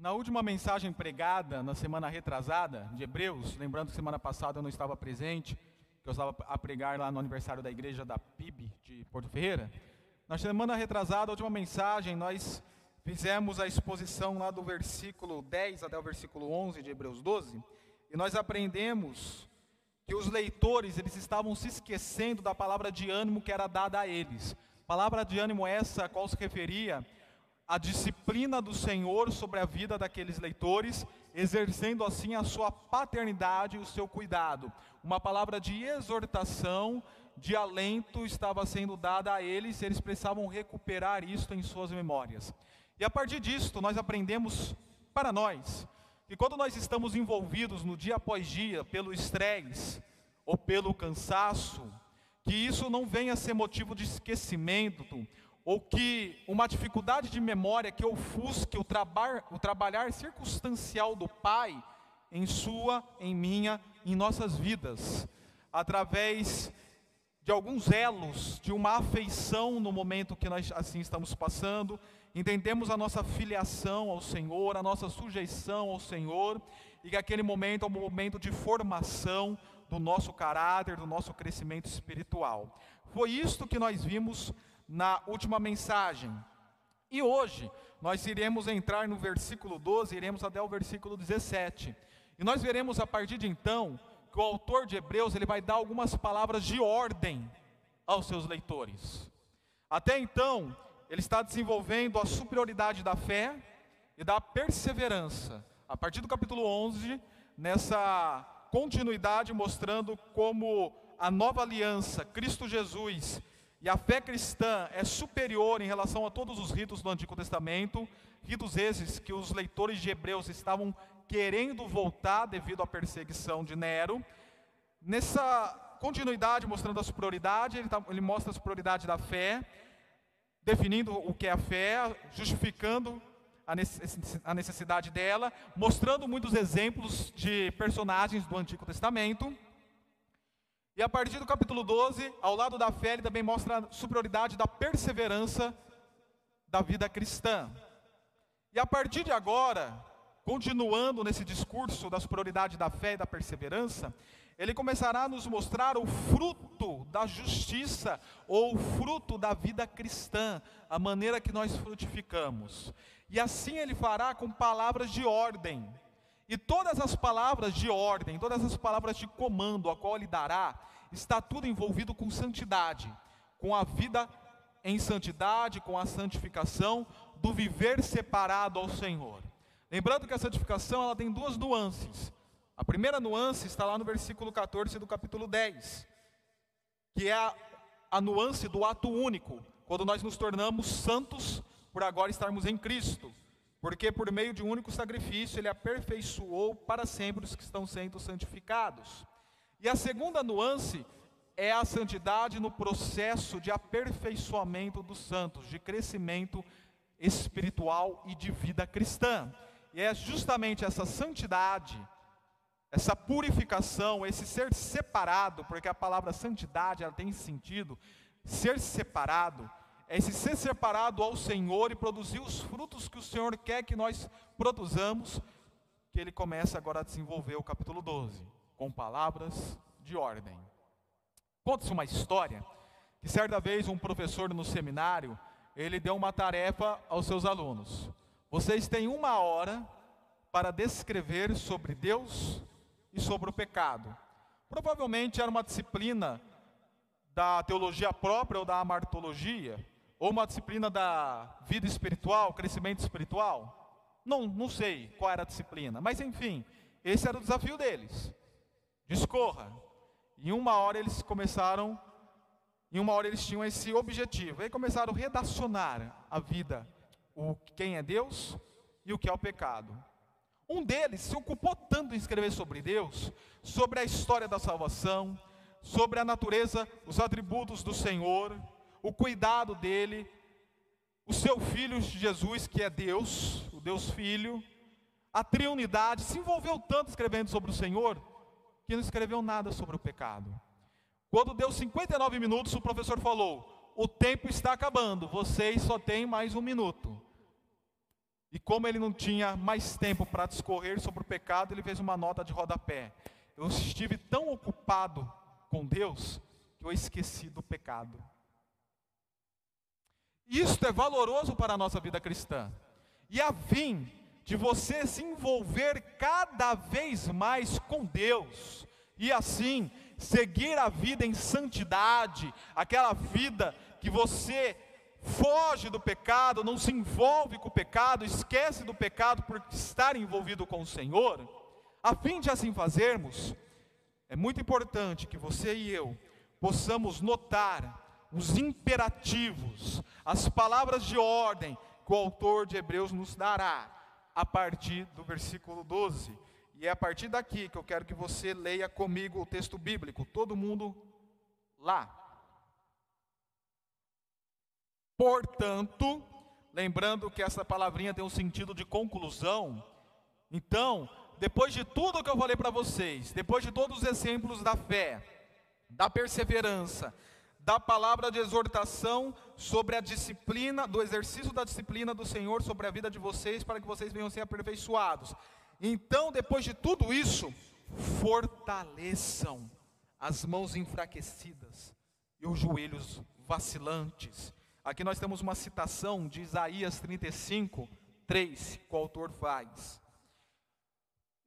Na última mensagem pregada na semana retrasada de Hebreus, lembrando que semana passada eu não estava presente, que eu estava a pregar lá no aniversário da igreja da PIB de Porto Ferreira. Na semana retrasada, a última mensagem, nós fizemos a exposição lá do versículo 10 até o versículo 11 de Hebreus 12, e nós aprendemos que os leitores, eles estavam se esquecendo da palavra de ânimo que era dada a eles. Palavra de ânimo essa a qual se referia a disciplina do Senhor sobre a vida daqueles leitores, exercendo assim a sua paternidade e o seu cuidado. Uma palavra de exortação, de alento estava sendo dada a eles, eles precisavam recuperar isto em suas memórias. E a partir disto, nós aprendemos para nós que quando nós estamos envolvidos no dia após dia pelo estresse ou pelo cansaço, que isso não venha a ser motivo de esquecimento ou que uma dificuldade de memória que ofusque o, traba o trabalhar circunstancial do Pai em sua, em minha, em nossas vidas, através de alguns elos, de uma afeição no momento que nós assim estamos passando, entendemos a nossa filiação ao Senhor, a nossa sujeição ao Senhor, e que aquele momento é um momento de formação do nosso caráter, do nosso crescimento espiritual. Foi isto que nós vimos na última mensagem. E hoje nós iremos entrar no versículo 12, iremos até o versículo 17. E nós veremos a partir de então que o autor de Hebreus ele vai dar algumas palavras de ordem aos seus leitores. Até então, ele está desenvolvendo a superioridade da fé e da perseverança. A partir do capítulo 11, nessa continuidade mostrando como a nova aliança, Cristo Jesus, e a fé cristã é superior em relação a todos os ritos do Antigo Testamento, ritos esses que os leitores de Hebreus estavam querendo voltar devido à perseguição de Nero. Nessa continuidade, mostrando a superioridade, ele, tá, ele mostra a superioridade da fé, definindo o que é a fé, justificando a necessidade dela, mostrando muitos exemplos de personagens do Antigo Testamento. E a partir do capítulo 12, ao lado da fé, ele também mostra a superioridade da perseverança da vida cristã. E a partir de agora, continuando nesse discurso da superioridade da fé e da perseverança, ele começará a nos mostrar o fruto da justiça ou o fruto da vida cristã, a maneira que nós frutificamos. E assim ele fará com palavras de ordem. E todas as palavras de ordem, todas as palavras de comando a qual ele dará, está tudo envolvido com santidade, com a vida em santidade, com a santificação do viver separado ao Senhor. Lembrando que a santificação ela tem duas nuances. A primeira nuance está lá no versículo 14 do capítulo 10, que é a, a nuance do ato único, quando nós nos tornamos santos por agora estarmos em Cristo porque por meio de um único sacrifício ele aperfeiçoou para sempre os que estão sendo santificados. E a segunda nuance é a santidade no processo de aperfeiçoamento dos santos, de crescimento espiritual e de vida cristã. E é justamente essa santidade, essa purificação, esse ser separado, porque a palavra santidade ela tem sentido ser separado, é esse ser separado ao Senhor e produzir os frutos que o Senhor quer que nós produzamos, que ele começa agora a desenvolver o capítulo 12, com palavras de ordem. Conta-se uma história que certa vez um professor no seminário, ele deu uma tarefa aos seus alunos. Vocês têm uma hora para descrever sobre Deus e sobre o pecado. Provavelmente era uma disciplina da teologia própria ou da amartologia, ou uma disciplina da vida espiritual, crescimento espiritual? Não, não sei qual era a disciplina, mas enfim, esse era o desafio deles. Discorra. Em uma hora eles começaram, em uma hora eles tinham esse objetivo. Aí começaram a redacionar a vida, o quem é Deus e o que é o pecado. Um deles se ocupou tanto em escrever sobre Deus, sobre a história da salvação, sobre a natureza, os atributos do Senhor, o cuidado dele, o seu filho Jesus, que é Deus, o Deus Filho, a triunidade, se envolveu tanto escrevendo sobre o Senhor, que não escreveu nada sobre o pecado. Quando deu 59 minutos, o professor falou: O tempo está acabando, vocês só têm mais um minuto. E como ele não tinha mais tempo para discorrer sobre o pecado, ele fez uma nota de rodapé. Eu estive tão ocupado com Deus que eu esqueci do pecado. Isto é valoroso para a nossa vida cristã. E a fim de você se envolver cada vez mais com Deus, e assim seguir a vida em santidade, aquela vida que você foge do pecado, não se envolve com o pecado, esquece do pecado por estar envolvido com o Senhor, a fim de assim fazermos, é muito importante que você e eu possamos notar os imperativos, as palavras de ordem que o autor de Hebreus nos dará a partir do versículo 12. E é a partir daqui que eu quero que você leia comigo o texto bíblico, todo mundo lá. Portanto, lembrando que essa palavrinha tem um sentido de conclusão, então, depois de tudo que eu falei para vocês, depois de todos os exemplos da fé, da perseverança, da palavra de exortação sobre a disciplina, do exercício da disciplina do Senhor sobre a vida de vocês, para que vocês venham ser aperfeiçoados. Então, depois de tudo isso, fortaleçam as mãos enfraquecidas e os joelhos vacilantes Aqui nós temos uma citação de Isaías 35, 3, que o autor faz.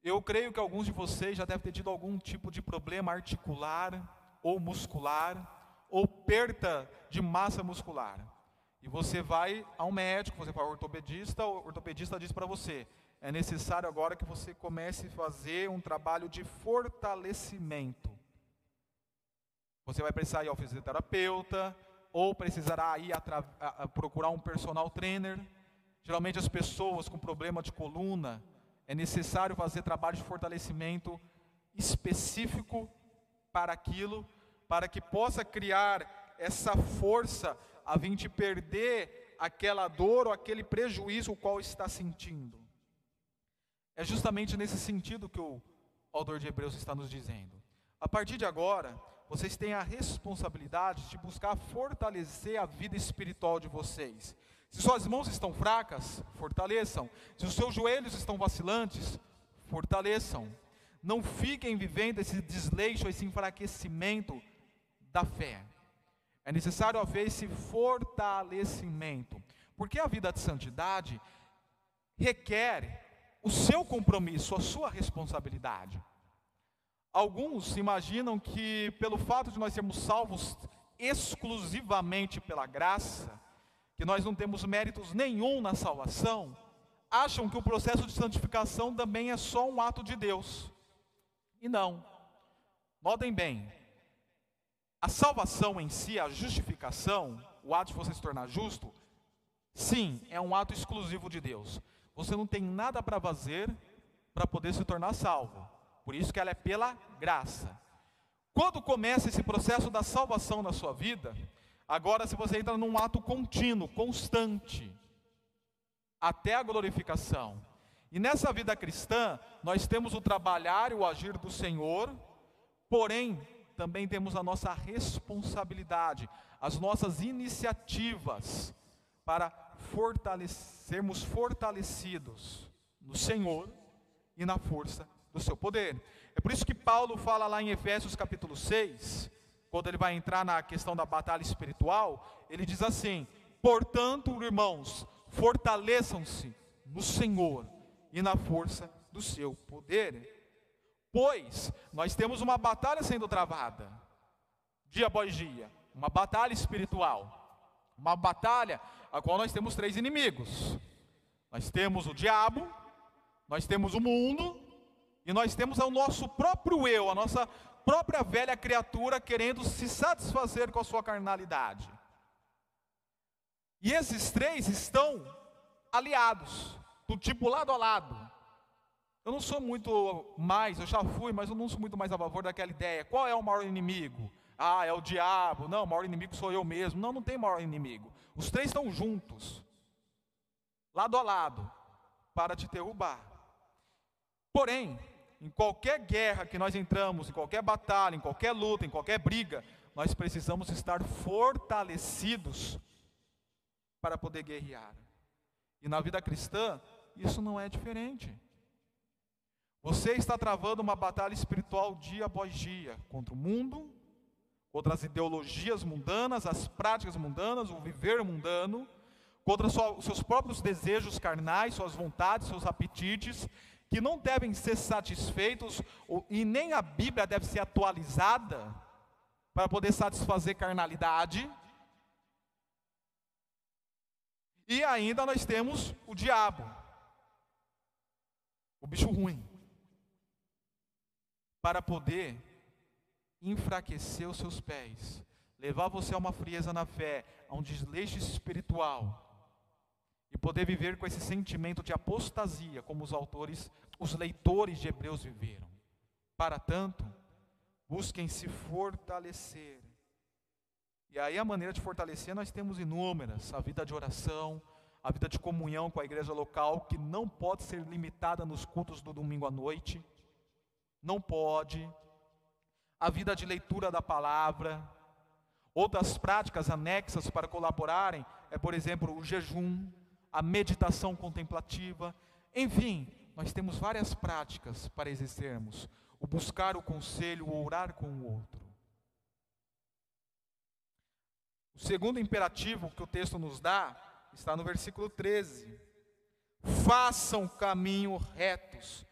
Eu creio que alguns de vocês já devem ter tido algum tipo de problema articular ou muscular, ou perda de massa muscular. E você vai a um médico, você vai ao ortopedista, o ortopedista diz para você: é necessário agora que você comece a fazer um trabalho de fortalecimento. Você vai precisar ir ao fisioterapeuta, ou precisará ir a, procurar um personal trainer. Geralmente as pessoas com problema de coluna, é necessário fazer trabalho de fortalecimento específico para aquilo, para que possa criar essa força a fim de perder aquela dor ou aquele prejuízo o qual está sentindo. É justamente nesse sentido que o autor de Hebreus está nos dizendo. A partir de agora, vocês têm a responsabilidade de buscar fortalecer a vida espiritual de vocês. Se suas mãos estão fracas, fortaleçam. Se os seus joelhos estão vacilantes, fortaleçam. Não fiquem vivendo esse desleixo, esse enfraquecimento da fé. É necessário haver esse fortalecimento, porque a vida de santidade requer o seu compromisso, a sua responsabilidade. Alguns imaginam que, pelo fato de nós sermos salvos exclusivamente pela graça, que nós não temos méritos nenhum na salvação, acham que o processo de santificação também é só um ato de Deus. E não. Notem bem, a salvação em si, a justificação, o ato de você se tornar justo, sim, é um ato exclusivo de Deus. Você não tem nada para fazer para poder se tornar salvo. Por isso que ela é pela graça. Quando começa esse processo da salvação na sua vida, agora se você entra num ato contínuo, constante, até a glorificação. E nessa vida cristã, nós temos o trabalhar e o agir do Senhor, porém, também temos a nossa responsabilidade, as nossas iniciativas para fortalecermos fortalecidos no Senhor e na força do seu poder. É por isso que Paulo fala lá em Efésios capítulo 6, quando ele vai entrar na questão da batalha espiritual, ele diz assim: Portanto, irmãos, fortaleçam-se no Senhor e na força do seu poder. Pois nós temos uma batalha sendo travada, dia após dia, uma batalha espiritual, uma batalha a qual nós temos três inimigos. Nós temos o diabo, nós temos o mundo e nós temos o nosso próprio eu, a nossa própria velha criatura querendo se satisfazer com a sua carnalidade. E esses três estão aliados, do tipo lado a lado. Eu não sou muito mais, eu já fui, mas eu não sou muito mais a favor daquela ideia. Qual é o maior inimigo? Ah, é o diabo. Não, o maior inimigo sou eu mesmo. Não, não tem maior inimigo. Os três estão juntos, lado a lado, para te derrubar. Porém, em qualquer guerra que nós entramos, em qualquer batalha, em qualquer luta, em qualquer briga, nós precisamos estar fortalecidos para poder guerrear. E na vida cristã, isso não é diferente. Você está travando uma batalha espiritual dia após dia contra o mundo, contra as ideologias mundanas, as práticas mundanas, o viver mundano, contra os seus próprios desejos carnais, suas vontades, seus apetites, que não devem ser satisfeitos, e nem a Bíblia deve ser atualizada para poder satisfazer carnalidade. E ainda nós temos o diabo, o bicho ruim para poder enfraquecer os seus pés, levar você a uma frieza na fé, a um desleixo espiritual, e poder viver com esse sentimento de apostasia, como os autores, os leitores de Hebreus viveram. Para tanto, busquem se fortalecer. E aí a maneira de fortalecer nós temos inúmeras, a vida de oração, a vida de comunhão com a igreja local, que não pode ser limitada nos cultos do domingo à noite não pode, a vida de leitura da palavra, outras práticas anexas para colaborarem é, por exemplo, o jejum, a meditação contemplativa, enfim, nós temos várias práticas para exercermos, o buscar o conselho, o orar com o outro. O segundo imperativo que o texto nos dá está no versículo 13: façam caminho retos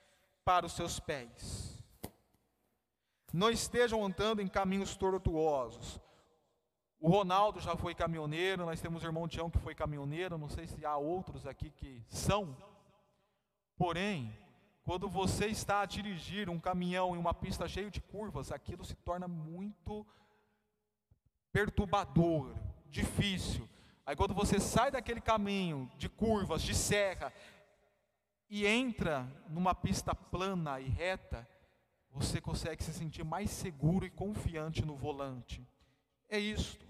para os seus pés não estejam andando em caminhos tortuosos. O Ronaldo já foi caminhoneiro, nós temos o irmão Tião que foi caminhoneiro, não sei se há outros aqui que são. Porém, quando você está a dirigir um caminhão em uma pista cheia de curvas, aquilo se torna muito perturbador, difícil. Aí quando você sai daquele caminho de curvas, de serra, e entra numa pista plana e reta, você consegue se sentir mais seguro e confiante no volante. É isto.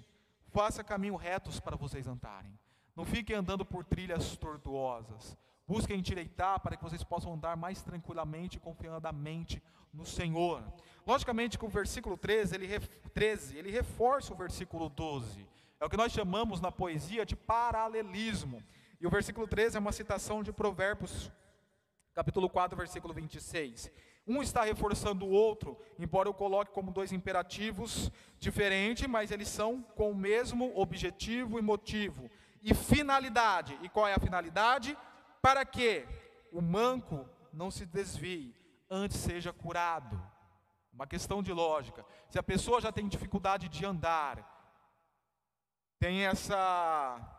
Faça caminhos retos para vocês andarem. Não fiquem andando por trilhas tortuosas. Busquem endireitar para que vocês possam andar mais tranquilamente e confiadamente no Senhor. Logicamente que o versículo 13 ele, 13, ele reforça o versículo 12. É o que nós chamamos na poesia de paralelismo. E o versículo 13 é uma citação de Provérbios, capítulo 4, versículo 26. Um está reforçando o outro, embora eu coloque como dois imperativos diferentes, mas eles são com o mesmo objetivo e motivo. E finalidade. E qual é a finalidade? Para que o manco não se desvie, antes seja curado. Uma questão de lógica. Se a pessoa já tem dificuldade de andar, tem essa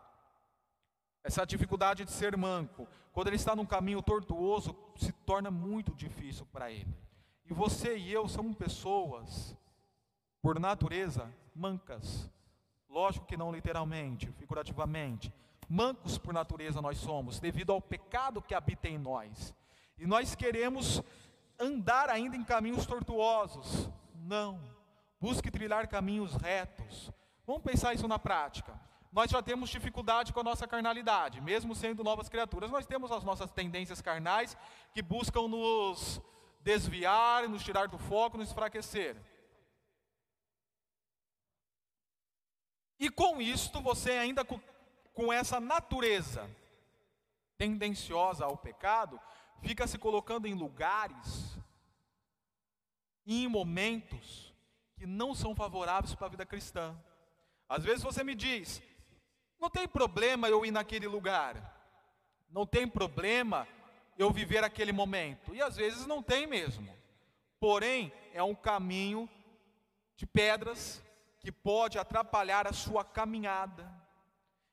essa dificuldade de ser manco, quando ele está num caminho tortuoso, se torna muito difícil para ele. E você e eu somos pessoas, por natureza, mancas. Lógico que não literalmente, figurativamente. Mancos por natureza nós somos, devido ao pecado que habita em nós. E nós queremos andar ainda em caminhos tortuosos. Não. Busque trilhar caminhos retos. Vamos pensar isso na prática nós já temos dificuldade com a nossa carnalidade, mesmo sendo novas criaturas, nós temos as nossas tendências carnais que buscam nos desviar, nos tirar do foco, nos enfraquecer. E com isto, você ainda com, com essa natureza tendenciosa ao pecado, fica se colocando em lugares e em momentos que não são favoráveis para a vida cristã. Às vezes você me diz, não tem problema eu ir naquele lugar. Não tem problema eu viver aquele momento. E às vezes não tem mesmo. Porém, é um caminho de pedras que pode atrapalhar a sua caminhada.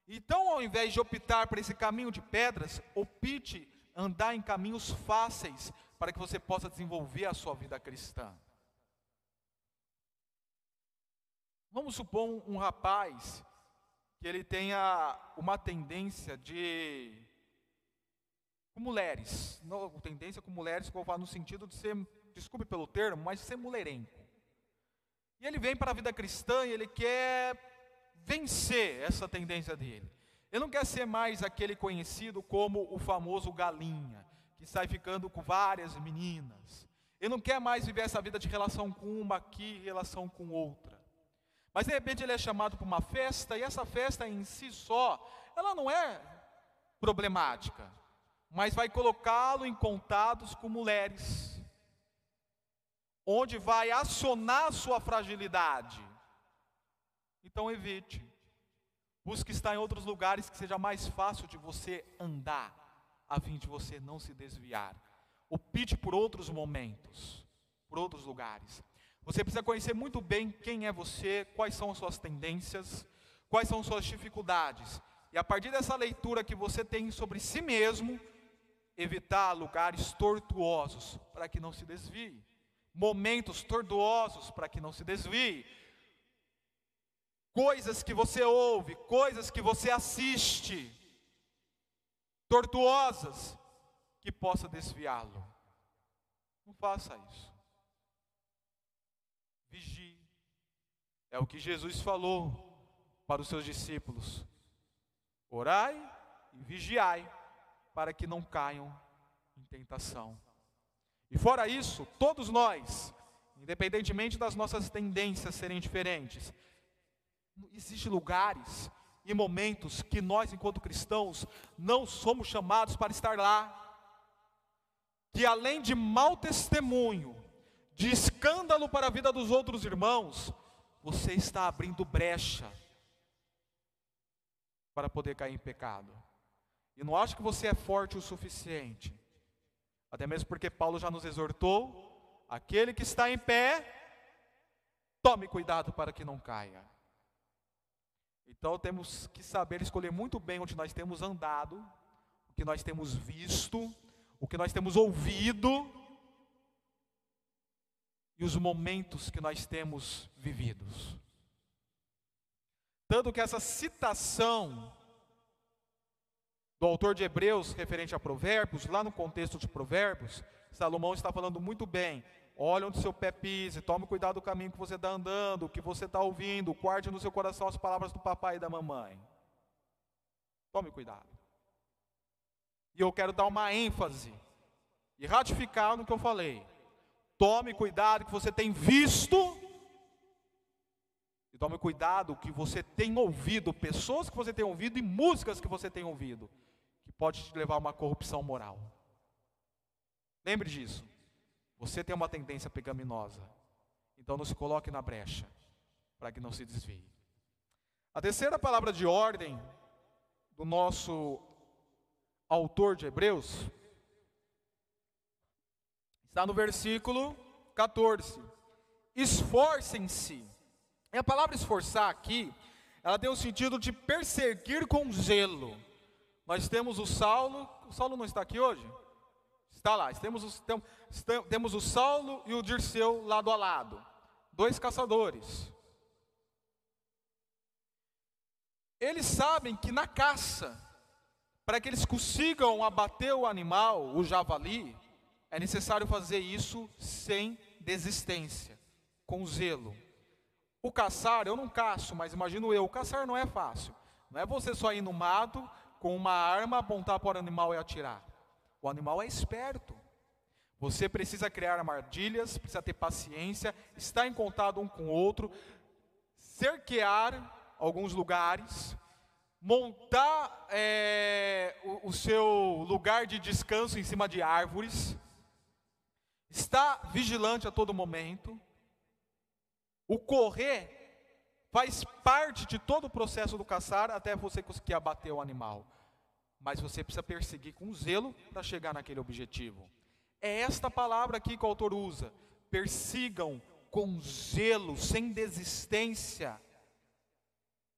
Então, ao invés de optar por esse caminho de pedras, opte andar em caminhos fáceis para que você possa desenvolver a sua vida cristã. Vamos supor um rapaz que ele tenha uma tendência de com mulheres, não, tendência com mulheres eu falo no sentido de ser, desculpe pelo termo, mas ser mulherengo. E ele vem para a vida cristã e ele quer vencer essa tendência dele. Ele não quer ser mais aquele conhecido como o famoso galinha, que sai ficando com várias meninas. Ele não quer mais viver essa vida de relação com uma aqui, relação com outra. Mas de repente ele é chamado para uma festa e essa festa em si só, ela não é problemática. mas vai colocá-lo em contatos com mulheres, onde vai acionar sua fragilidade. Então evite. Busque estar em outros lugares que seja mais fácil de você andar, a fim de você não se desviar. Opte por outros momentos, por outros lugares. Você precisa conhecer muito bem quem é você, quais são as suas tendências, quais são suas dificuldades. E a partir dessa leitura que você tem sobre si mesmo, evitar lugares tortuosos para que não se desvie, momentos tortuosos para que não se desvie, coisas que você ouve, coisas que você assiste, tortuosas, que possa desviá-lo. Não faça isso. Vigie. É o que Jesus falou para os seus discípulos: orai e vigiai, para que não caiam em tentação. E fora isso, todos nós, independentemente das nossas tendências serem diferentes, existem lugares e momentos que nós, enquanto cristãos, não somos chamados para estar lá. Que além de mau testemunho, de escândalo para a vida dos outros irmãos, você está abrindo brecha para poder cair em pecado. E não acho que você é forte o suficiente. Até mesmo porque Paulo já nos exortou: aquele que está em pé, tome cuidado para que não caia. Então temos que saber escolher muito bem onde nós temos andado, o que nós temos visto, o que nós temos ouvido e os momentos que nós temos vividos. Tanto que essa citação do autor de Hebreus referente a Provérbios, lá no contexto de Provérbios, Salomão está falando muito bem. Olha onde seu pé pise, tome cuidado do caminho que você está andando, o que você está ouvindo, guarde no seu coração as palavras do papai e da mamãe. Tome cuidado. E eu quero dar uma ênfase e ratificar no que eu falei. Tome cuidado que você tem visto. E tome cuidado que você tem ouvido, pessoas que você tem ouvido e músicas que você tem ouvido, que pode te levar a uma corrupção moral. Lembre disso. Você tem uma tendência pecaminosa. Então não se coloque na brecha, para que não se desvie. A terceira palavra de ordem do nosso autor de Hebreus Está no versículo 14. Esforcem-se. E a palavra esforçar aqui, ela tem o sentido de perseguir com zelo. Nós temos o Saulo, o Saulo não está aqui hoje? Está lá, temos, os, tem, temos o Saulo e o Dirceu lado a lado, dois caçadores. Eles sabem que na caça, para que eles consigam abater o animal, o javali, é necessário fazer isso sem desistência, com zelo. O caçar, eu não caço, mas imagino eu, o caçar não é fácil. Não é você só ir no mato com uma arma, apontar para o animal e atirar. O animal é esperto. Você precisa criar armadilhas, precisa ter paciência, estar em contato um com o outro, cerquear alguns lugares, montar é, o, o seu lugar de descanso em cima de árvores está vigilante a todo momento. O correr faz parte de todo o processo do caçar até você conseguir abater o animal. Mas você precisa perseguir com zelo para chegar naquele objetivo. É esta palavra aqui que o autor usa. Persigam com zelo, sem desistência,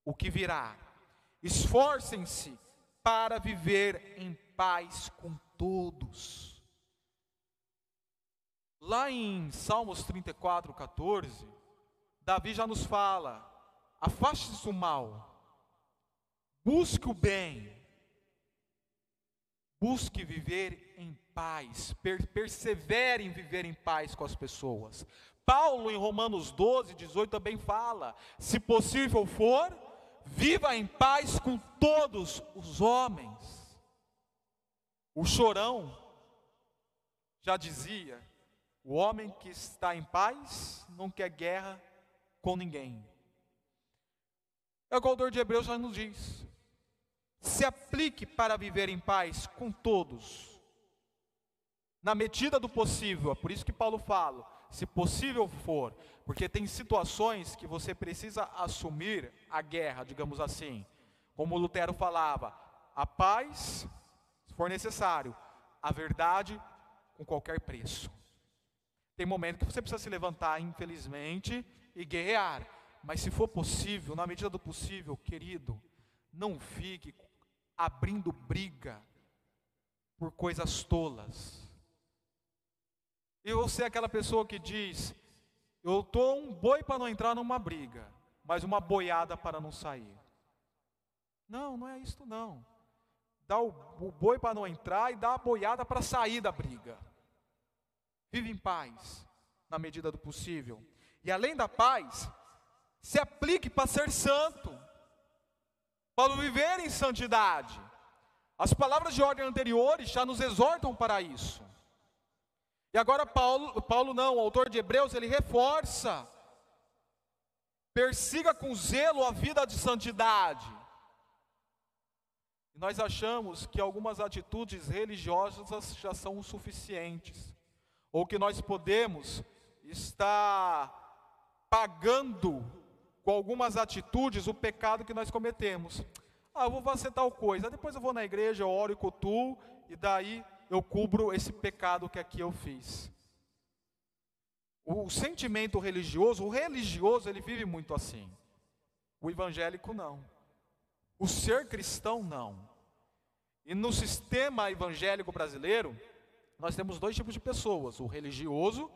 o que virá. Esforcem-se para viver em paz com todos. Lá em Salmos 34, 14, Davi já nos fala: afaste-se do mal, busque o bem, busque viver em paz, per persevere em viver em paz com as pessoas. Paulo, em Romanos 12, 18, também fala: se possível for, viva em paz com todos os homens. O chorão já dizia o homem que está em paz não quer guerra com ninguém. É o que o autor de Hebreus já nos diz. se aplique para viver em paz com todos, na medida do possível. É por isso que Paulo fala, se possível for, porque tem situações que você precisa assumir a guerra, digamos assim. Como Lutero falava, a paz, se for necessário, a verdade com qualquer preço. Tem momento que você precisa se levantar, infelizmente, e guerrear. Mas se for possível, na medida do possível, querido, não fique abrindo briga por coisas tolas. E você é aquela pessoa que diz: Eu estou um boi para não entrar numa briga, mas uma boiada para não sair. Não, não é isso não. Dá o boi para não entrar e dá a boiada para sair da briga. Vive em paz, na medida do possível. E além da paz, se aplique para ser santo, para viver em santidade. As palavras de ordem anteriores já nos exortam para isso. E agora Paulo, Paulo não, o autor de Hebreus, ele reforça. Persiga com zelo a vida de santidade. Nós achamos que algumas atitudes religiosas já são suficientes, ou que nós podemos estar pagando com algumas atitudes o pecado que nós cometemos. Ah, eu vou fazer tal coisa, depois eu vou na igreja, eu oro e cultuo, e daí eu cubro esse pecado que aqui eu fiz. O sentimento religioso, o religioso, ele vive muito assim. O evangélico não. O ser cristão, não. E no sistema evangélico brasileiro, nós temos dois tipos de pessoas: o religioso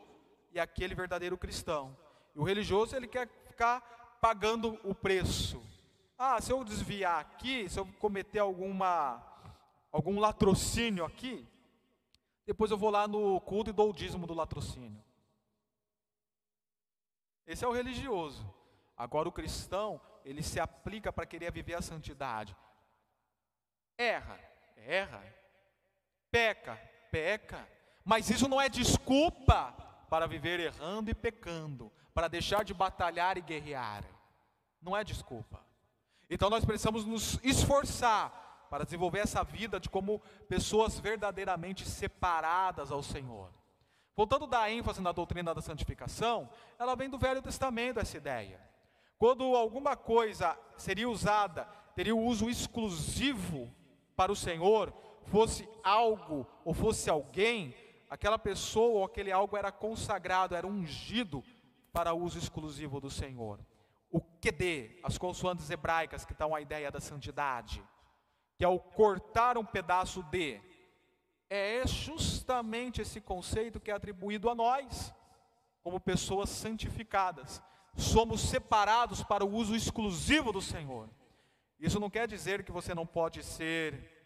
e aquele verdadeiro cristão. E o religioso, ele quer ficar pagando o preço. Ah, se eu desviar aqui, se eu cometer alguma algum latrocínio aqui, depois eu vou lá no culto e dou o dízimo do latrocínio. Esse é o religioso. Agora o cristão, ele se aplica para querer viver a santidade. Erra, erra. Peca, peca. Mas isso não é desculpa para viver errando e pecando, para deixar de batalhar e guerrear. Não é desculpa. Então nós precisamos nos esforçar para desenvolver essa vida de como pessoas verdadeiramente separadas ao Senhor. Voltando da ênfase na doutrina da santificação, ela vem do Velho Testamento essa ideia. Quando alguma coisa seria usada, teria o uso exclusivo para o Senhor, fosse algo ou fosse alguém, aquela pessoa ou aquele algo era consagrado, era ungido para uso exclusivo do Senhor. O QD, as consoantes hebraicas que dão a ideia da santidade, que ao cortar um pedaço de, é justamente esse conceito que é atribuído a nós, como pessoas santificadas. Somos separados para o uso exclusivo do Senhor. Isso não quer dizer que você não pode ser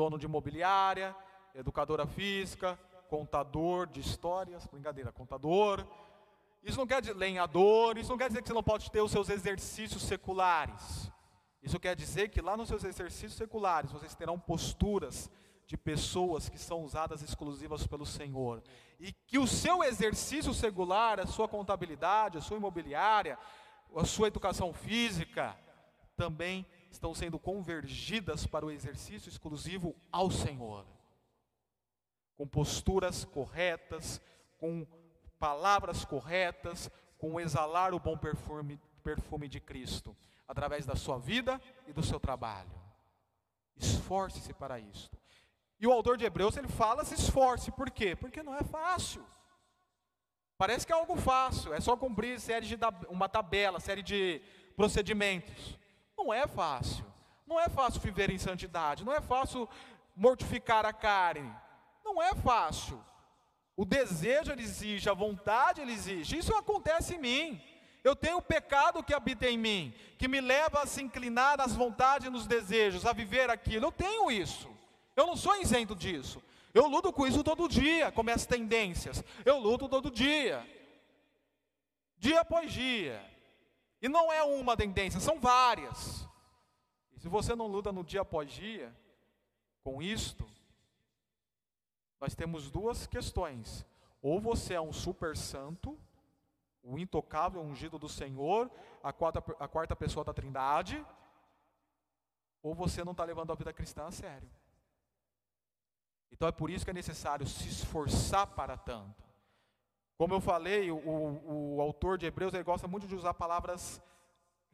dono de imobiliária, educadora física, contador de histórias, brincadeira, contador. Isso não quer dizer lenhador, isso não quer dizer que você não pode ter os seus exercícios seculares. Isso quer dizer que lá nos seus exercícios seculares vocês terão posturas de pessoas que são usadas exclusivas pelo Senhor. E que o seu exercício secular, a sua contabilidade, a sua imobiliária, a sua educação física, também estão sendo convergidas para o exercício exclusivo ao Senhor. Com posturas corretas, com palavras corretas, com exalar o bom perfume, perfume de Cristo, através da sua vida e do seu trabalho. Esforce-se para isto. E o autor de Hebreus, ele fala se esforce, por quê? Porque não é fácil. Parece que é algo fácil, é só cumprir série de, uma tabela, série de procedimentos. Não é fácil. Não é fácil viver em santidade, não é fácil mortificar a carne. Não é fácil. O desejo ele exige, a vontade ele exige. Isso acontece em mim. Eu tenho o pecado que habita em mim, que me leva a se inclinar nas vontades e nos desejos, a viver aquilo. Eu tenho isso. Eu não sou isento disso. Eu luto com isso todo dia, com minhas tendências. Eu luto todo dia. Dia após dia. E não é uma tendência, são várias. E se você não luta no dia após dia com isto, nós temos duas questões. Ou você é um super santo, o intocável ungido do Senhor, a quarta, a quarta pessoa da Trindade, ou você não está levando a vida cristã a sério. Então é por isso que é necessário se esforçar para tanto. Como eu falei, o, o, autor de Hebreus ele gosta muito de usar palavras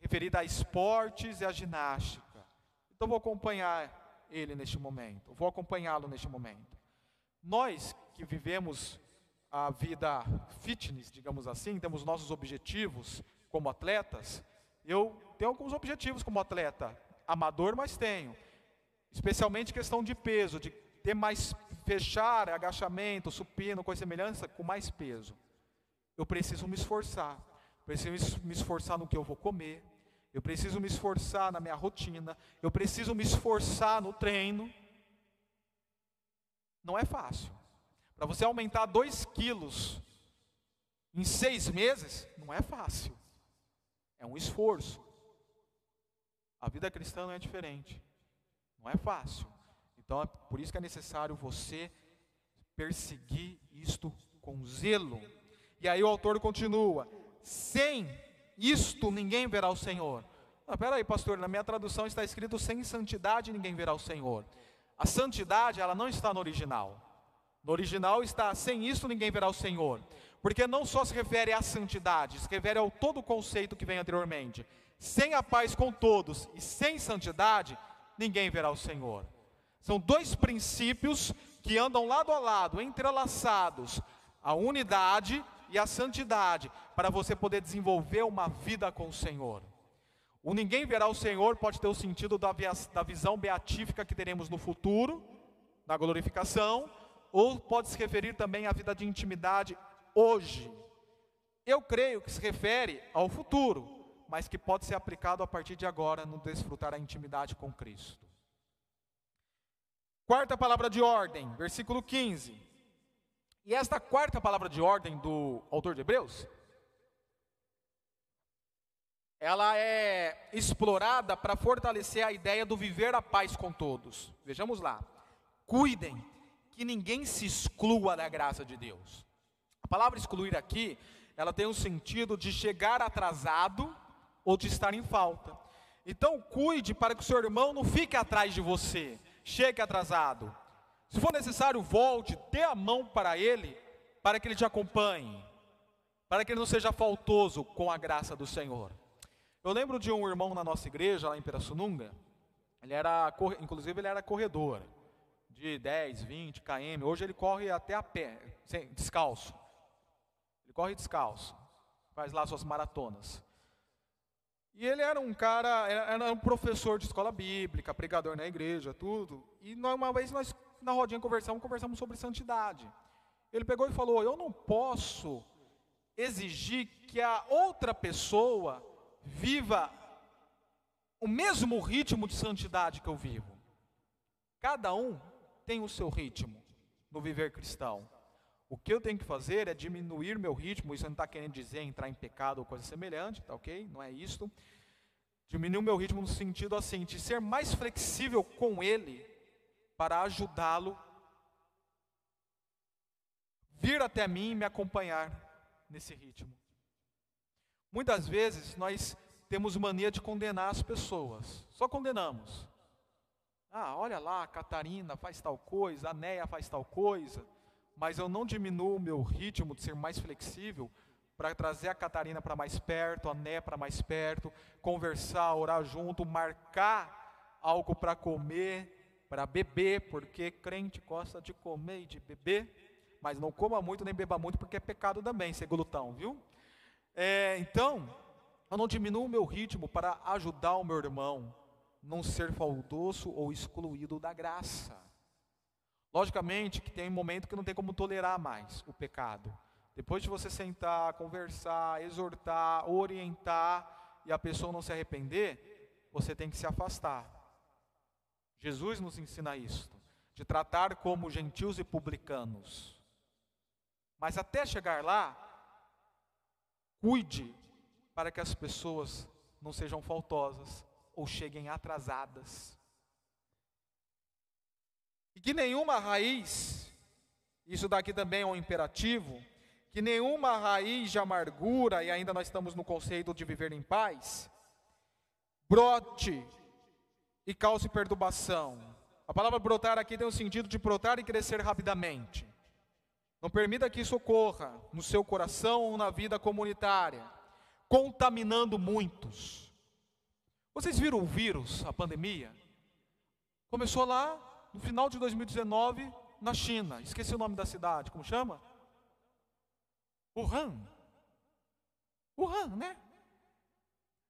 referidas a esportes e a ginástica. Então vou acompanhar ele neste momento, vou acompanhá-lo neste momento. Nós que vivemos a vida fitness, digamos assim, temos nossos objetivos como atletas. Eu tenho alguns objetivos como atleta, amador, mas tenho. Especialmente questão de peso, de ter mais fechar agachamento, supino, coisa semelhante, com mais peso. Eu preciso me esforçar. Preciso me esforçar no que eu vou comer. Eu preciso me esforçar na minha rotina. Eu preciso me esforçar no treino. Não é fácil. Para você aumentar 2 quilos em seis meses, não é fácil. É um esforço. A vida cristã não é diferente. Não é fácil. Então é por isso que é necessário você perseguir isto com zelo. E aí o autor continua: sem isto ninguém verá o Senhor. Ah, peraí, pastor, na minha tradução está escrito: sem santidade ninguém verá o Senhor. A santidade, ela não está no original. No original está: sem isso ninguém verá o Senhor. Porque não só se refere à santidade, se refere ao todo o conceito que vem anteriormente. Sem a paz com todos e sem santidade, ninguém verá o Senhor. São dois princípios que andam lado a lado, entrelaçados: a unidade e a santidade, para você poder desenvolver uma vida com o Senhor. O ninguém verá o Senhor pode ter o sentido da, da visão beatífica que teremos no futuro, na glorificação, ou pode se referir também à vida de intimidade hoje. Eu creio que se refere ao futuro, mas que pode ser aplicado a partir de agora no desfrutar a intimidade com Cristo. Quarta palavra de ordem, versículo 15. E esta quarta palavra de ordem do autor de Hebreus, ela é explorada para fortalecer a ideia do viver a paz com todos. Vejamos lá. Cuidem que ninguém se exclua da graça de Deus. A palavra excluir aqui, ela tem o sentido de chegar atrasado ou de estar em falta. Então, cuide para que o seu irmão não fique atrás de você chegue atrasado. Se for necessário, volte, dê a mão para ele, para que ele te acompanhe, para que ele não seja faltoso com a graça do Senhor. Eu lembro de um irmão na nossa igreja, lá em Pirassununga, ele era, inclusive ele era corredor, de 10, 20 km, hoje ele corre até a pé, descalço. Ele corre descalço, faz lá suas maratonas. E ele era um cara, era um professor de escola bíblica, pregador na igreja, tudo. E uma vez nós, na rodinha, conversamos, conversamos sobre santidade. Ele pegou e falou: Eu não posso exigir que a outra pessoa viva o mesmo ritmo de santidade que eu vivo. Cada um tem o seu ritmo no viver cristão. O que eu tenho que fazer é diminuir meu ritmo, isso não está querendo dizer entrar em pecado ou coisa semelhante, tá ok? Não é isso. Diminuir meu ritmo no sentido assim, de ser mais flexível com ele, para ajudá-lo, vir até mim e me acompanhar nesse ritmo. Muitas vezes nós temos mania de condenar as pessoas, só condenamos. Ah, olha lá, a Catarina faz tal coisa, a Neia faz tal coisa mas eu não diminuo o meu ritmo de ser mais flexível para trazer a Catarina para mais perto, a Né para mais perto, conversar, orar junto, marcar algo para comer, para beber, porque crente gosta de comer e de beber, mas não coma muito nem beba muito, porque é pecado também ser glutão, viu? É, então, eu não diminuo o meu ritmo para ajudar o meu irmão não ser faltoso ou excluído da graça. Logicamente que tem um momento que não tem como tolerar mais o pecado. Depois de você sentar, conversar, exortar, orientar e a pessoa não se arrepender, você tem que se afastar. Jesus nos ensina isso, de tratar como gentios e publicanos. Mas até chegar lá, cuide para que as pessoas não sejam faltosas ou cheguem atrasadas. E que nenhuma raiz, isso daqui também é um imperativo, que nenhuma raiz de amargura, e ainda nós estamos no conceito de viver em paz, brote e cause perturbação. A palavra brotar aqui tem o sentido de brotar e crescer rapidamente. Não permita que isso ocorra no seu coração ou na vida comunitária, contaminando muitos. Vocês viram o vírus, a pandemia? Começou lá no final de 2019 na China. Esqueci o nome da cidade, como chama? Wuhan. Wuhan, né?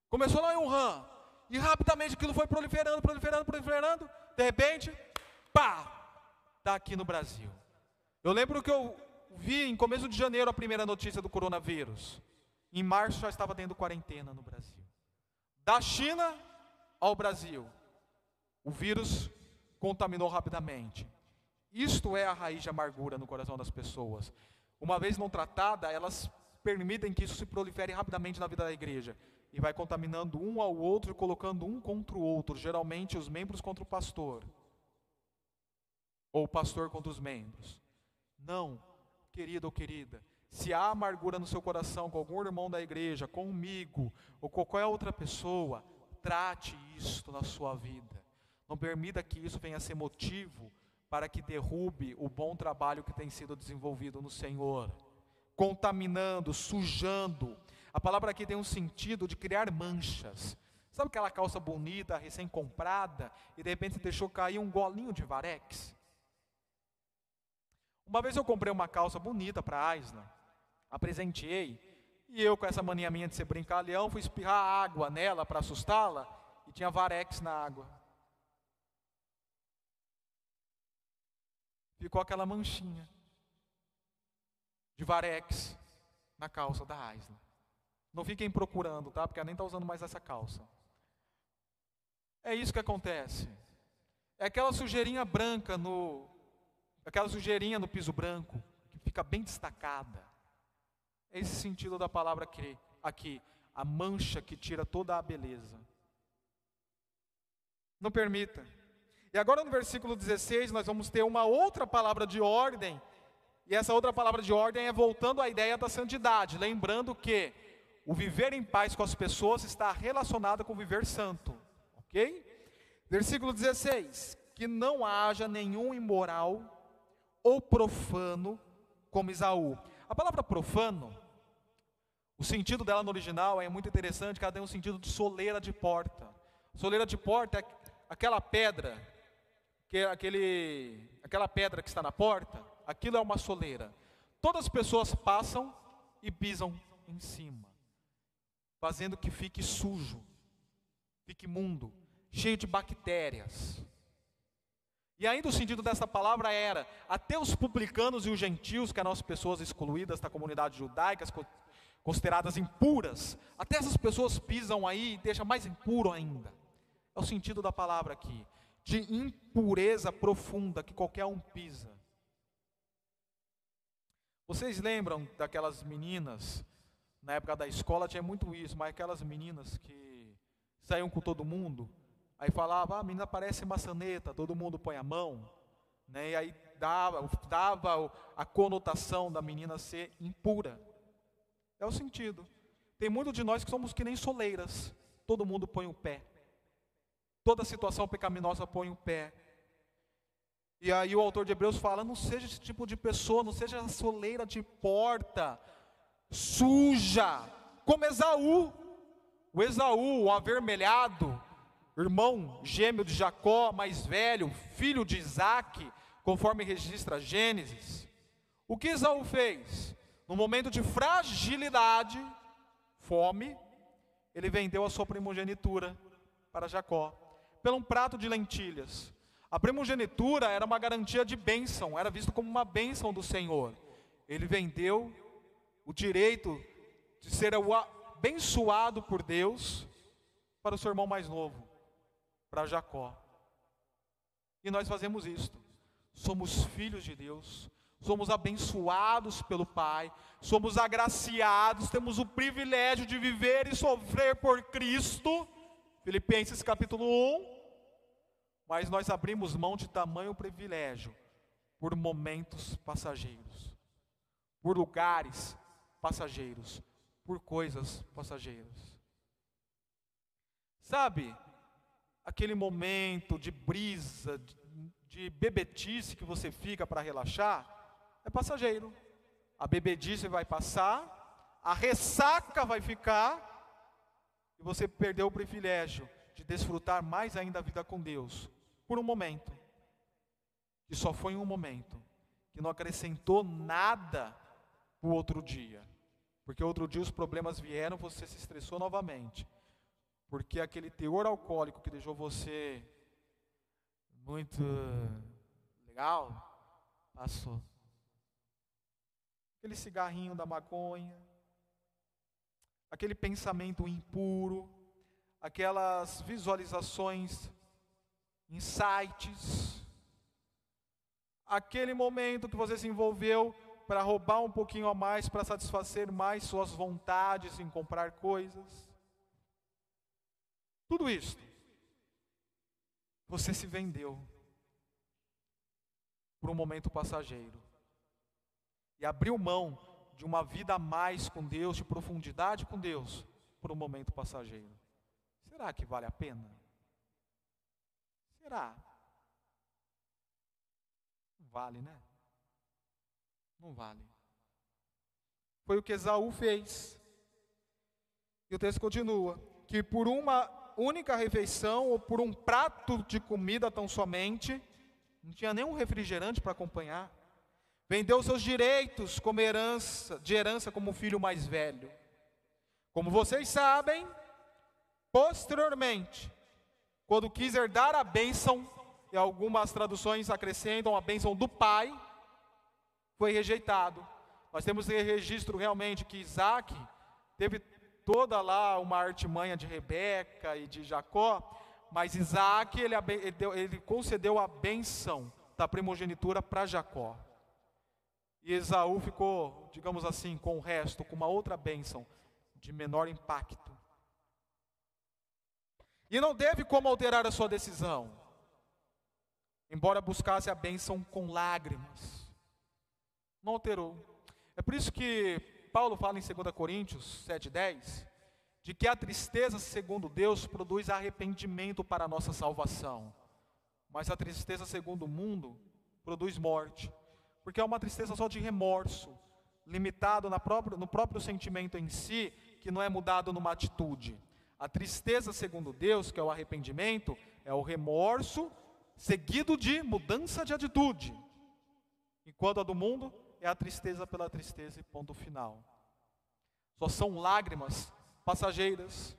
Começou lá em Wuhan. E rapidamente aquilo foi proliferando, proliferando, proliferando. De repente, pá! Está aqui no Brasil. Eu lembro que eu vi em começo de janeiro a primeira notícia do coronavírus. Em março já estava tendo quarentena no Brasil. Da China ao Brasil, o vírus contaminou rapidamente. Isto é a raiz de amargura no coração das pessoas. Uma vez não tratada, elas permitem que isso se prolifere rapidamente na vida da igreja e vai contaminando um ao outro, colocando um contra o outro, geralmente os membros contra o pastor, ou o pastor contra os membros. Não, querido ou querida, se há amargura no seu coração com algum irmão da igreja, comigo, ou com qualquer outra pessoa, trate isto na sua vida. Não permita que isso venha a ser motivo para que derrube o bom trabalho que tem sido desenvolvido no Senhor, contaminando, sujando. A palavra aqui tem um sentido de criar manchas. Sabe aquela calça bonita, recém-comprada, e de repente deixou cair um golinho de varex? Uma vez eu comprei uma calça bonita para a Aisla, apresentei, e eu com essa mania minha de ser brincalhão, fui espirrar água nela para assustá-la, e tinha varex na água. Ficou aquela manchinha de varex na calça da Aisla. Não fiquem procurando, tá? Porque ela nem está usando mais essa calça. É isso que acontece. É aquela sujeirinha branca no, aquela sujeirinha no piso branco, que fica bem destacada. É esse sentido da palavra aqui, aqui, a mancha que tira toda a beleza. Não permita. E agora no versículo 16 nós vamos ter uma outra palavra de ordem, e essa outra palavra de ordem é voltando à ideia da santidade, lembrando que o viver em paz com as pessoas está relacionado com o viver santo, ok? Versículo 16: que não haja nenhum imoral ou profano como Isaú. A palavra profano, o sentido dela no original é muito interessante, que ela tem um sentido de soleira de porta. Soleira de porta é aquela pedra, que aquele, aquela pedra que está na porta, aquilo é uma soleira. Todas as pessoas passam e pisam em cima, fazendo que fique sujo, fique imundo, cheio de bactérias. E ainda o sentido dessa palavra era: até os publicanos e os gentios, que eram as pessoas excluídas da comunidade judaica, consideradas impuras, até essas pessoas pisam aí e deixam mais impuro ainda. É o sentido da palavra aqui, de impureza profunda que qualquer um pisa. Vocês lembram daquelas meninas, na época da escola tinha muito isso, mas aquelas meninas que saíam com todo mundo, Aí falava, ah, a menina parece maçaneta, todo mundo põe a mão. Né? E aí dava, dava a conotação da menina ser impura. É o sentido. Tem muitos de nós que somos que nem soleiras. Todo mundo põe o pé. Toda situação pecaminosa põe o pé. E aí o autor de Hebreus fala: não seja esse tipo de pessoa, não seja a soleira de porta, suja, como Esaú. O Esaú, o avermelhado, irmão gêmeo de Jacó, mais velho, filho de Isaac, conforme registra Gênesis. O que Esaú fez? No momento de fragilidade, fome, ele vendeu a sua primogenitura para Jacó, pelo um prato de lentilhas. A primogenitura era uma garantia de bênção, era visto como uma bênção do Senhor. Ele vendeu o direito de ser abençoado por Deus para o seu irmão mais novo para Jacó. E nós fazemos isto. Somos filhos de Deus, somos abençoados pelo Pai, somos agraciados, temos o privilégio de viver e sofrer por Cristo. Filipenses capítulo 1. Mas nós abrimos mão de tamanho privilégio por momentos passageiros, por lugares passageiros, por coisas passageiras. Sabe, aquele momento de brisa, de, de bebetice que você fica para relaxar, é passageiro. A bebedice vai passar, a ressaca vai ficar, e você perdeu o privilégio de desfrutar mais ainda a vida com Deus, por um momento, que só foi um momento, que não acrescentou nada para o outro dia, porque outro dia os problemas vieram, você se estressou novamente, porque aquele teor alcoólico que deixou você muito legal, passou. Aquele cigarrinho da maconha, aquele pensamento impuro, aquelas visualizações, insights, aquele momento que você se envolveu para roubar um pouquinho a mais, para satisfazer mais suas vontades em comprar coisas. Tudo isso. Você se vendeu por um momento passageiro e abriu mão de uma vida a mais com Deus, de profundidade com Deus, por um momento passageiro. Será que vale a pena? Será? Não vale, né? Não vale. Foi o que Esaú fez. E o texto continua: que por uma única refeição ou por um prato de comida tão somente, não tinha nenhum refrigerante para acompanhar, Vendeu seus direitos como herança, de herança como filho mais velho. Como vocês sabem, posteriormente, quando quis herdar a bênção, e algumas traduções acrescentam a bênção do pai, foi rejeitado. Nós temos registro realmente que Isaac teve toda lá uma artimanha de Rebeca e de Jacó, mas Isaac ele, ele concedeu a bênção da primogenitura para Jacó. E Esaú ficou, digamos assim, com o resto, com uma outra bênção de menor impacto. E não teve como alterar a sua decisão, embora buscasse a bênção com lágrimas. Não alterou. É por isso que Paulo fala em 2 Coríntios 7,10, de que a tristeza, segundo Deus, produz arrependimento para a nossa salvação, mas a tristeza, segundo o mundo, produz morte porque é uma tristeza só de remorso, limitado próprio, no próprio sentimento em si, que não é mudado numa atitude. A tristeza, segundo Deus, que é o arrependimento, é o remorso seguido de mudança de atitude. Enquanto a do mundo é a tristeza pela tristeza e ponto final. Só são lágrimas passageiras.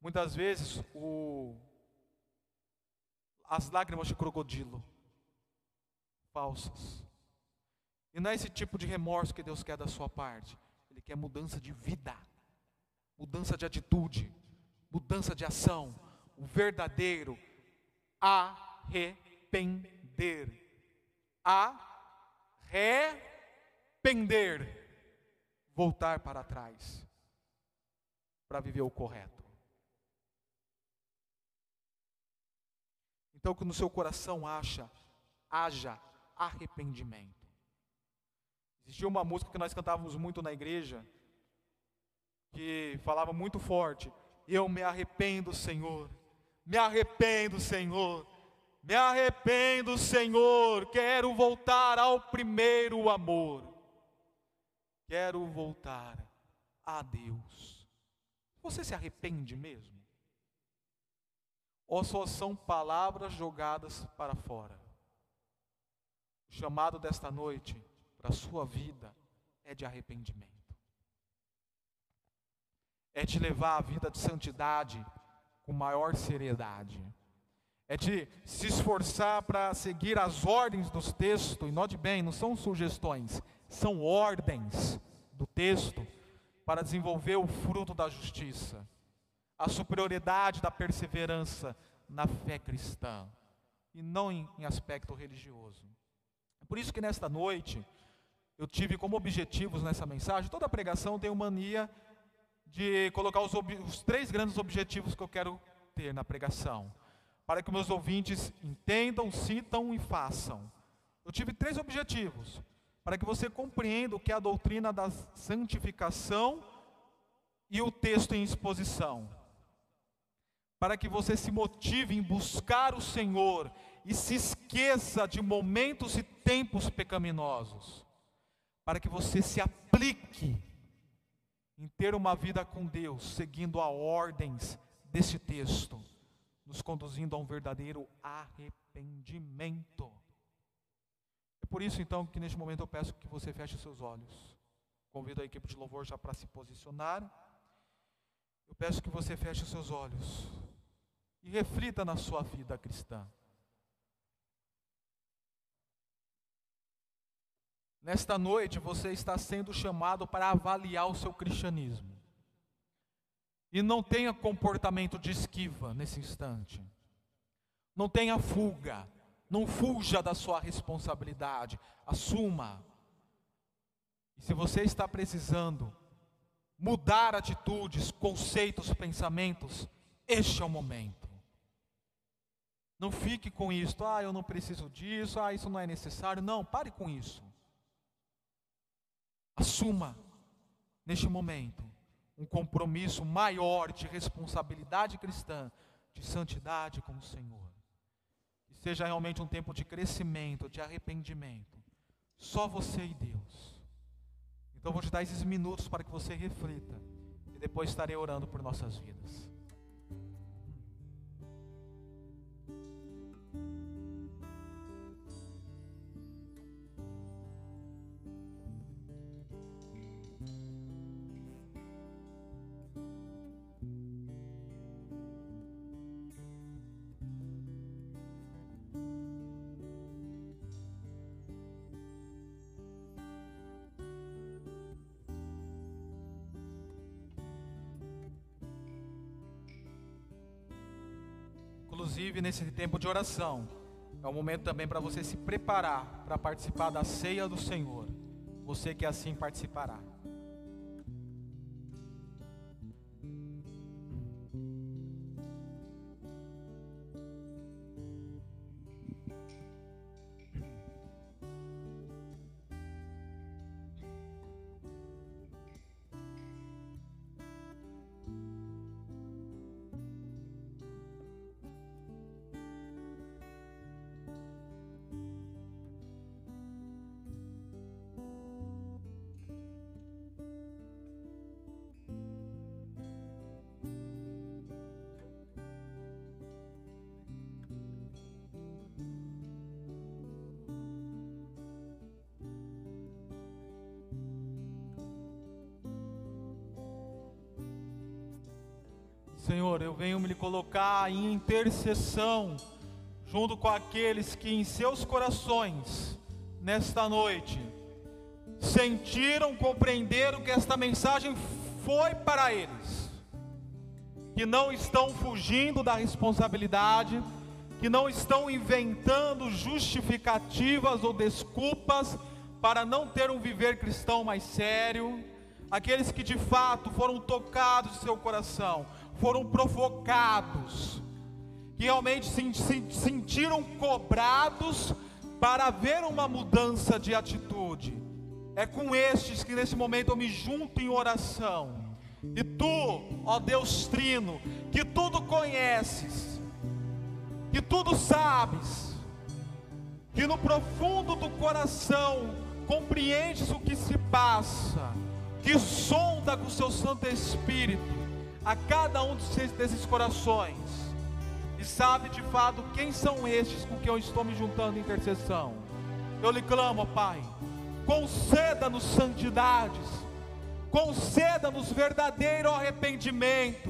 Muitas vezes o, as lágrimas de crocodilo falsas. E não é esse tipo de remorso que Deus quer da sua parte. Ele quer mudança de vida, mudança de atitude, mudança de ação. O verdadeiro arrepender. Arrepender. Voltar para trás para viver o correto. Então, que no seu coração acha, haja arrependimento. Existia uma música que nós cantávamos muito na igreja, que falava muito forte: Eu me arrependo, Senhor, me arrependo, Senhor, me arrependo, Senhor, quero voltar ao primeiro amor, quero voltar a Deus. Você se arrepende mesmo? Ou só são palavras jogadas para fora? O chamado desta noite para a sua vida é de arrependimento. É de levar a vida de santidade com maior seriedade. É de se esforçar para seguir as ordens dos textos, e note bem, não são sugestões, são ordens do texto para desenvolver o fruto da justiça, a superioridade da perseverança na fé cristã, e não em, em aspecto religioso. É por isso que nesta noite, eu tive como objetivos nessa mensagem, toda pregação tem uma mania de colocar os, os, três grandes objetivos que eu quero ter na pregação, para que meus ouvintes entendam, citam e façam. Eu tive três objetivos, para que você compreenda o que é a doutrina da santificação e o texto em exposição. para que você se motive em buscar o Senhor e se esqueça de momentos e tempos pecaminosos, para que você se aplique em ter uma vida com Deus, seguindo as ordens desse texto, nos conduzindo a um verdadeiro arrependimento. É por isso então que neste momento eu peço que você feche seus olhos. Convido a equipe de louvor já para se posicionar. Eu peço que você feche seus olhos e reflita na sua vida cristã. Nesta noite você está sendo chamado para avaliar o seu cristianismo. E não tenha comportamento de esquiva nesse instante. Não tenha fuga. Não fuja da sua responsabilidade. Assuma. E se você está precisando mudar atitudes, conceitos, pensamentos, este é o momento. Não fique com isso, ah, eu não preciso disso, ah, isso não é necessário. Não, pare com isso. Assuma, neste momento, um compromisso maior de responsabilidade cristã, de santidade com o Senhor. Que seja realmente um tempo de crescimento, de arrependimento. Só você e Deus. Então vou te dar esses minutos para que você reflita. E depois estarei orando por nossas vidas. Inclusive nesse tempo de oração, é um momento também para você se preparar para participar da ceia do Senhor. Você que assim participará. Senhor, eu venho me colocar em intercessão junto com aqueles que em seus corações, nesta noite, sentiram, compreenderam que esta mensagem foi para eles, que não estão fugindo da responsabilidade, que não estão inventando justificativas ou desculpas para não ter um viver cristão mais sério, aqueles que de fato foram tocados em seu coração, foram provocados, que realmente se, se sentiram cobrados para ver uma mudança de atitude. É com estes que nesse momento eu me junto em oração. E tu, ó Deus Trino, que tudo conheces, que tudo sabes, que no profundo do coração compreendes o que se passa, que sonda com o seu Santo Espírito a cada um desses corações e sabe de fato quem são estes com quem eu estou me juntando em intercessão. Eu lhe clamo, Pai, conceda-nos santidades, conceda-nos verdadeiro arrependimento,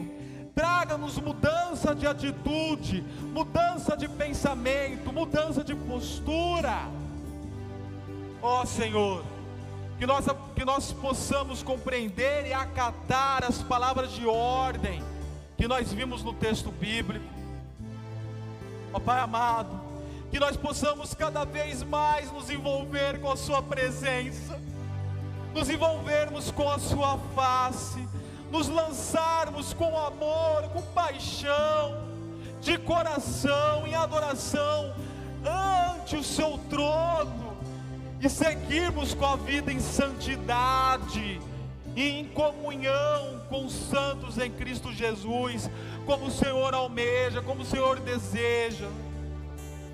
traga-nos mudança de atitude, mudança de pensamento, mudança de postura. Ó oh, Senhor, que nós, que nós possamos compreender e acatar as palavras de ordem que nós vimos no texto bíblico. Ó Pai amado, que nós possamos cada vez mais nos envolver com a Sua presença, nos envolvermos com a Sua face, nos lançarmos com amor, com paixão, de coração, em adoração, ante o Seu trono e seguirmos com a vida em santidade, e em comunhão com os santos em Cristo Jesus, como o Senhor almeja, como o Senhor deseja.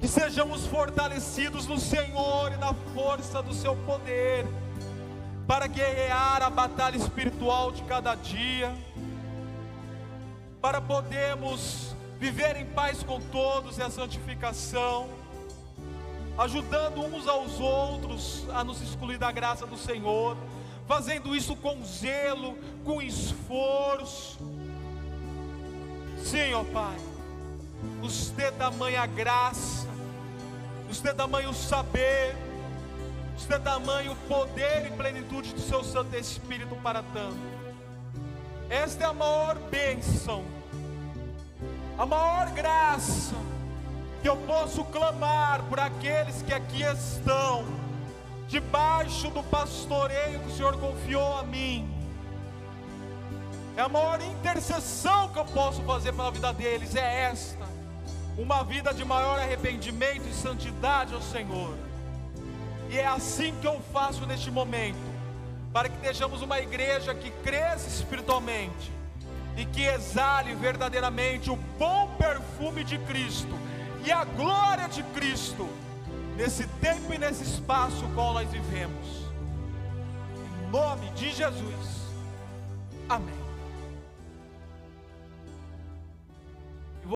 Que sejamos fortalecidos no Senhor e na força do seu poder, para guerrear a batalha espiritual de cada dia, para podermos viver em paz com todos e a santificação, ajudando uns aos outros a nos excluir da graça do Senhor fazendo isso com zelo, com esforço. Sim, ó Pai, nos dê tamanha graça, nos dê tamanho saber, nos dê tamanho poder e plenitude do Seu Santo Espírito para tanto. Esta é a maior bênção, a maior graça que eu posso clamar por aqueles que aqui estão debaixo do pastoreio que o Senhor confiou a mim. É a maior intercessão que eu posso fazer pela vida deles, é esta: uma vida de maior arrependimento e santidade ao Senhor. E é assim que eu faço neste momento, para que estejamos uma igreja que cresça espiritualmente e que exale verdadeiramente o bom perfume de Cristo e a glória de Cristo nesse tempo e nesse espaço qual nós vivemos. Em nome de Jesus. Amém.